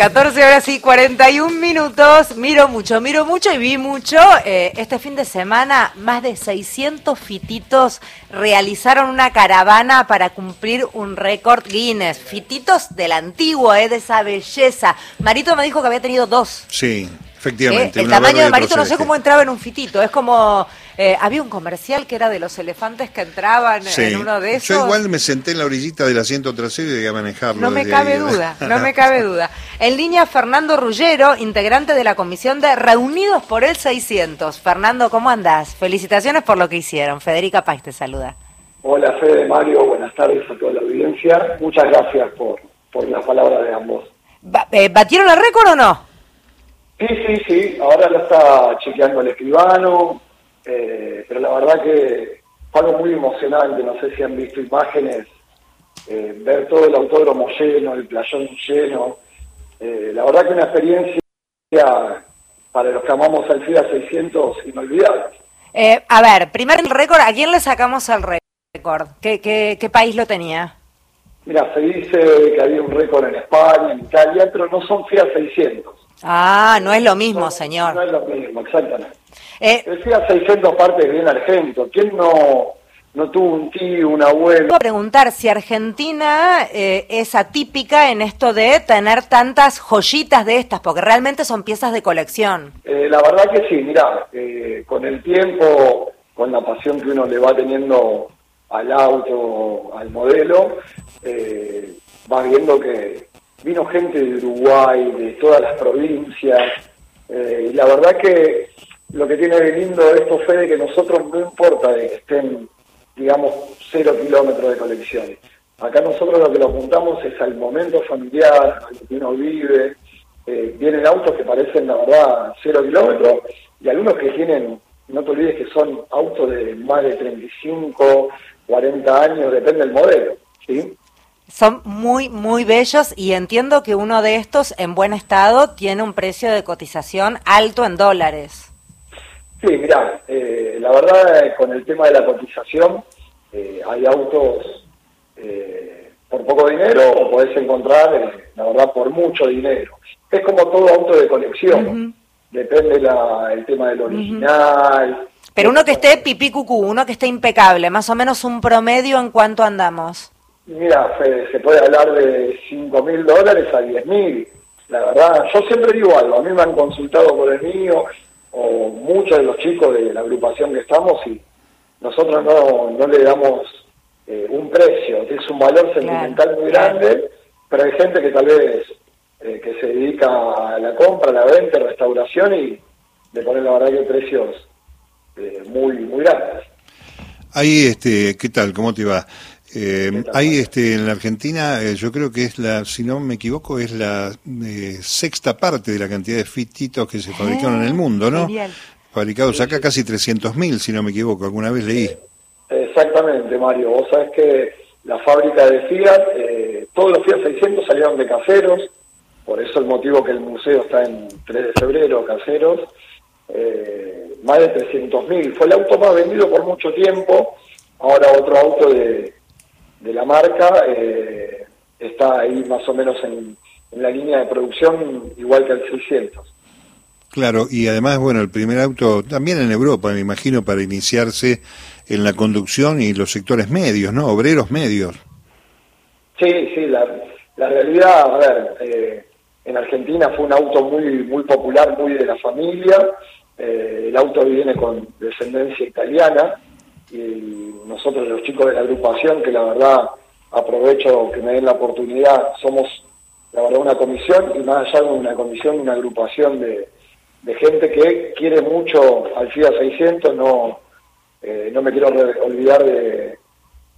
14 horas y 41 minutos. Miro mucho, miro mucho y vi mucho. Eh, este fin de semana, más de 600 fititos realizaron una caravana para cumplir un récord Guinness. Fititos del antiguo, eh, de esa belleza. Marito me dijo que había tenido dos. Sí, efectivamente. Eh, el tamaño de Marito, no sé cómo entraba en un fitito. Es como. eh, había un comercial que era de los elefantes que entraban Sí. en uno de esos. Yo igual me senté en la orillita del asiento trasero y llegué a manejarlo. No me cabe ahí. duda, no me cabe duda. En línea, Fernando Rullero, integrante de la comisión de Reunidos por el 600. Fernando, ¿cómo andás? Felicitaciones por lo que hicieron. Federica Paz te saluda. Hola Fede, Mario, buenas tardes a toda la audiencia. Muchas gracias por, por las palabras de ambos. Ba- eh, ¿Batieron el récord o no? Sí, sí, sí, ahora lo está chequeando el escribano, eh, pero la verdad que fue algo muy emocionante, no sé si han visto imágenes, eh, ver todo el autódromo lleno, el playón lleno, eh, la verdad que una experiencia para los que amamos al FIA 600 inolvidable. Eh, a ver, primer récord, ¿a quién le sacamos el récord? ¿Qué, qué, qué país lo tenía? Mira, se dice que había un récord en España, en Italia, pero no son FIA 600. Ah, no es lo mismo, No señor. es lo mismo, exactamente. Eh, Decía 600 partes bien argento. ¿Quién no, no tuvo un tío, un abuelo? Voy a preguntar si Argentina eh, es atípica en esto de tener tantas joyitas de estas, porque realmente son piezas de colección. Eh, la verdad que sí, mirá, eh, con el tiempo, con la pasión que uno le va teniendo al auto, al modelo, eh, va viendo que vino gente de Uruguay, de todas las provincias, eh, y la verdad que lo que tiene de lindo esto, Fede, que nosotros no importa de que estén, digamos, cero kilómetros de colección. Acá nosotros lo que lo apuntamos es al momento familiar, a lo que uno vive. Eh, vienen autos que parecen, la verdad, cero kilómetros, y algunos que tienen, no te olvides que son autos de más de 35, 40 años, depende del modelo, ¿sí? Son muy, muy bellos y entiendo que uno de estos en buen estado tiene un precio de cotización alto en dólares. Sí, mirá, eh, la verdad eh, con el tema de la cotización, eh, hay autos eh, por poco dinero o podés encontrar, la verdad, por mucho dinero. Es como todo auto de colección, depende la, el tema del original. Pero uno que esté pipí cucú, uno que esté impecable, más o menos un promedio en cuánto andamos. Mira, Fede, se puede hablar de 5 mil dólares a 10 mil. La verdad, yo siempre digo algo, a mí me han consultado por el mío, o muchos de los chicos de la agrupación que estamos, y nosotros no, no le damos eh, un precio, es un valor sentimental muy claro. grande, pero hay gente que tal vez eh, que se dedica a la compra, a la venta, restauración, y le ponen la verdad que precios eh, muy, muy grandes. Ahí, este, ¿qué tal? ¿Cómo te va? Eh, ¿Qué tal, ahí, Mario? este, en la Argentina, eh, yo creo que es la, si no me equivoco, es la eh, sexta parte de la cantidad de fititos que se fabricaron en el mundo, ¿no? Genial. Fabricados acá casi 300.000, si no me equivoco, alguna vez leí. Exactamente, Mario. Vos sabés que la fábrica de Fiat, eh, todos los Fiat 600 salieron de caseros, por eso el motivo que el museo está en 3 de febrero, caseros. Eh, más de 300.000. Fue el auto más vendido por mucho tiempo. Ahora otro auto de, de la marca eh, está ahí más o menos en, en la línea de producción igual que el 600. Claro, y además, bueno, el primer auto, también en Europa, me imagino, para iniciarse en la conducción y los sectores medios, ¿no? Obreros medios. Sí, sí, la, la realidad, a ver, eh, en Argentina fue un auto muy muy popular, muy de la familia. eh, el auto viene con descendencia italiana y nosotros los chicos de la agrupación, que la verdad aprovecho que me den la oportunidad, somos la verdad una comisión y más allá de una comisión, una agrupación de, de gente que quiere mucho al FIA 600, no, eh, no me quiero olvidar de,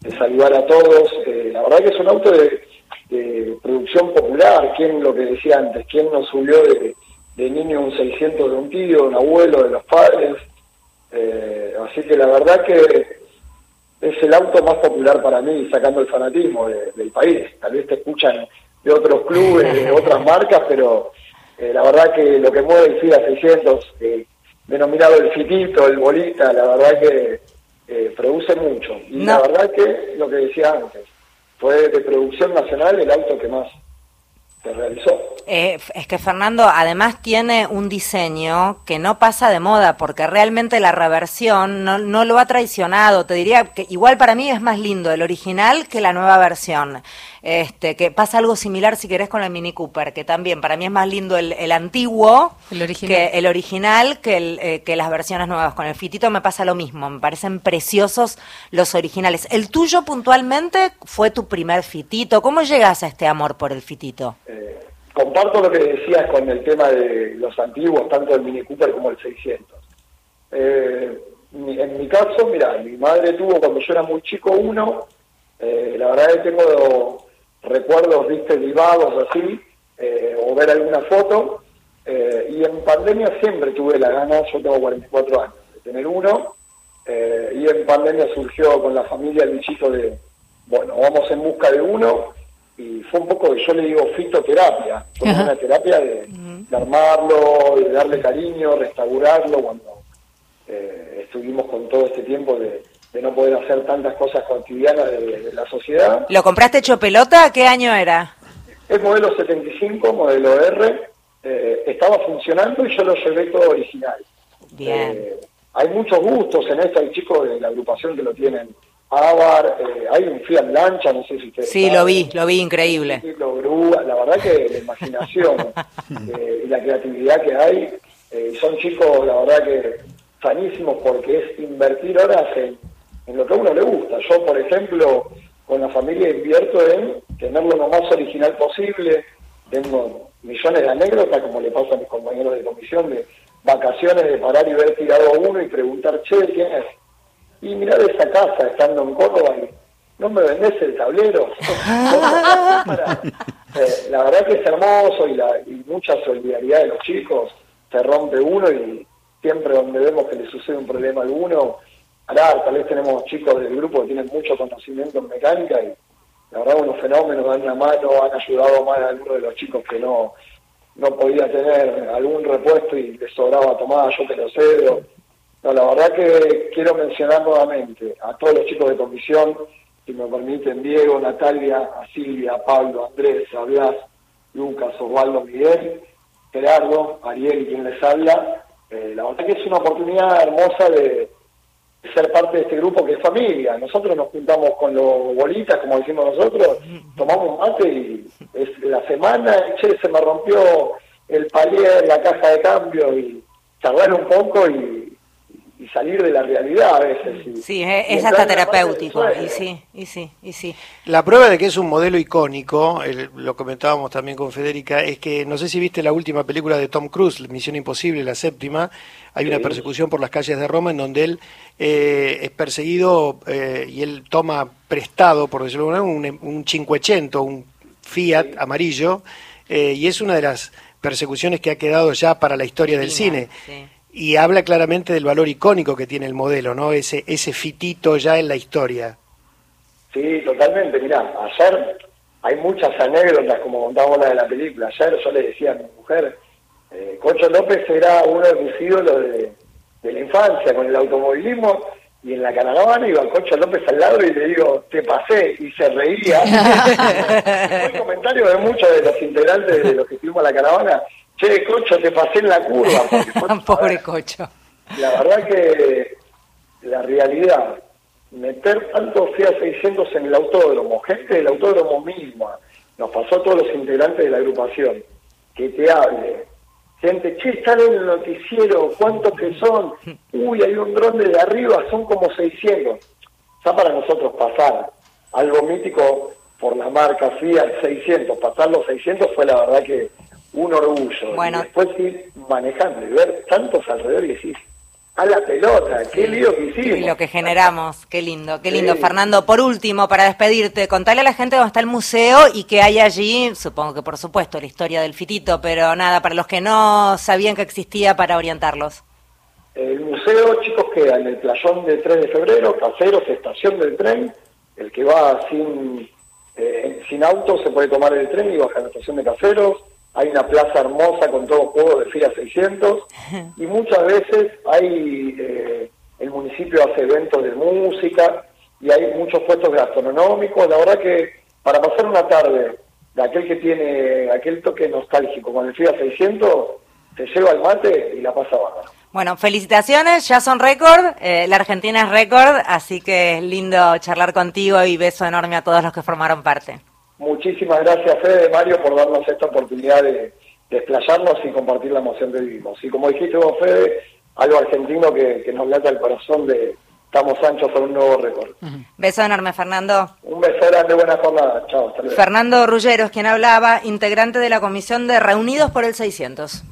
de saludar a todos. Eh, la verdad que es un auto de, de producción popular. ¿Quién, lo que decía antes, quién nos subió de, de niño un 600 de un tío, un abuelo, de los padres? Eh, así que la verdad que es el auto más popular para mí, sacando el fanatismo de- del país. Tal vez te escuchan de otros clubes, de otras marcas, pero eh, la verdad que lo que mueve el FIA 600, eh, denominado el fitito, el bolita, la verdad que eh, produce mucho. Y No. la verdad que, lo que decía antes, fue de producción nacional el auto que más realizó. Eh, es que Fernando además tiene un diseño que no pasa de moda porque realmente la reversión no, no, lo ha traicionado. Te diría que igual para mí es más lindo el original que la nueva versión. Este, que pasa algo similar si querés con el Mini Cooper, que también para mí es más lindo el, el antiguo el original. que el original que, el, eh, que las versiones nuevas. Con el Fitito me pasa lo mismo, me parecen preciosos los originales. ¿El tuyo puntualmente fue tu primer Fitito? ¿Cómo llegas a este amor por el Fitito? Eh, comparto lo que decías con el tema de los antiguos, tanto el Mini Cooper como el 600. Eh, en mi caso, mira, mi madre tuvo cuando yo era muy chico uno, eh, la verdad es que tengo recuerdos, viste, vivados así, eh, o ver alguna foto, eh, y en pandemia siempre tuve la gana, yo tengo 44 años, de tener uno, eh, y en pandemia surgió con la familia el bichito de, bueno, vamos en busca de uno, y fue un poco, yo le digo fitoterapia, fue Ajá. una terapia de, de armarlo, de darle cariño, restaurarlo, cuando eh, estuvimos con todo este tiempo de, de no poder hacer tantas cosas cotidianas de, de la sociedad. ¿Lo compraste hecho pelota? ¿Qué año era? Es modelo 75, modelo R, eh, estaba funcionando y yo lo llevé todo original. Bien. Eh, hay muchos gustos en esto, hay chicos de la agrupación que lo tienen. Avar, eh, hay un Fiat Lancha, no sé si ustedes Sí, saben. lo vi, lo vi increíble. Lo grúa, la verdad que la imaginación eh, y la creatividad que hay, eh, son chicos, la verdad que sanísimos porque es invertir horas en, en lo que a uno le gusta. Yo, por ejemplo, con la familia invierto en tenerlo lo más original posible. Tengo millones de anécdotas, como le pasa a mis compañeros de comisión, de vacaciones, de parar y ver tirado a uno y preguntar, che, ¿quién es? Y mirar esa casa estando en Córdoba y no me vendés el tablero. Eh, la verdad que es hermoso y, la, y mucha solidaridad de los chicos. Se rompe uno y siempre donde vemos que le sucede un problema a alguno, ahora tal vez tenemos chicos del grupo que tienen mucho conocimiento en mecánica y la verdad unos fenómenos dan una mano, han ayudado más a algunos de los chicos que no no podía tener algún repuesto y le sobraba tomar, yo te lo cedo. La verdad que quiero mencionar nuevamente a todos los chicos de comisión, si me permiten, Diego, Natalia, a Silvia, Pablo, Andrés, a Lucas, Osvaldo, Miguel, Gerardo, Ariel y quien les habla. Eh, la verdad que es una oportunidad hermosa de, ser parte de este grupo que es familia. Nosotros nos juntamos con los bolitas, como decimos nosotros, tomamos mate y es la semana, che, se me rompió el palier la caja de cambio y charlar un poco y, y salir de la realidad a veces. y- Sí, y es, hasta terapéutico. Y sí, y sí, y sí. La prueba de que es un modelo icónico, el- lo comentábamos también con Federica, es que no sé si viste la última película de Tom Cruise, Misión Imposible, la séptima, hay una persecución por las calles de Roma en donde él eh, es perseguido eh, y él toma prestado, por decirlo de alguna manera, un, un 500, un Fiat amarillo, eh, y es una de las persecuciones que ha quedado ya para la historia del cine. sí. Y habla claramente del valor icónico que tiene el modelo, ¿no? Ese, ese fitito ya en la historia. Sí, totalmente. Mirá, ayer hay muchas anécdotas, como contábamos la de la película. Ayer yo le decía a mi mujer, eh, Cocho López era uno de mis ídolos de, de la infancia con el automovilismo, y en la caravana iba Cocho López al lado y le digo, te pasé, y se reía. Fue el comentario de muchos de los integrantes de los que estuvimos en la caravana, che, Cocho, te pasé en la curva. porque Pobre cocho. la verdad que la realidad, meter tanto Fiat 600 en el autódromo, gente del autódromo misma, nos pasó a todos los integrantes de la agrupación, que te hable, gente, che, están en el noticiero, ¿cuántos que son? Uy, hay un dron desde arriba, son como 600. Ya para nosotros pasar algo mítico por la marca Fiat 600, pasar los 600 fue la verdad que un orgullo. Bueno. Y después ir manejando y ver tantos alrededor y decir, a la pelota, qué lío que hicimos. Y lo que generamos, qué lindo, qué lindo. Sí. Fernando, por último, para despedirte, contale a la gente dónde está el museo y qué hay allí, supongo que por supuesto la historia del fitito, pero nada, para los que no sabían que existía, para orientarlos. El museo, chicos, queda en el playón de 3 de febrero, Caseros, estación del tren. El que va sin, eh, sin auto se puede tomar el tren y bajar a la estación de Caseros. Hay una plaza hermosa con todo juego de FIA 600. Y muchas veces hay, eh, el municipio hace eventos de música y hay muchos puestos gastronómicos. La verdad que para pasar una tarde de aquel que tiene aquel toque nostálgico con el FIA 600, te lleva al mate y la pasa bárbaro. Bueno, felicitaciones, ya son récord, eh, la Argentina es récord, así que es lindo charlar contigo y beso enorme a todos los que formaron parte. Muchísimas gracias, Fede, Mario, por darnos esta oportunidad de, desplayarnos y compartir la emoción que vivimos. Y como dijiste vos, Fede, algo argentino que, nos lata el corazón de estamos anchos por un nuevo récord. Beso enorme, Fernando. Un beso grande, buena jornada. Chao, hasta luego. Fernando Rulleros, quien hablaba, integrante de la comisión de Reunidos por el 600.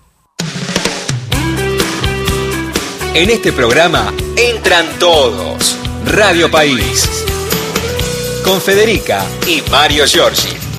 En este programa entran todos. Radio País. Con Federica y Mario Giorgi.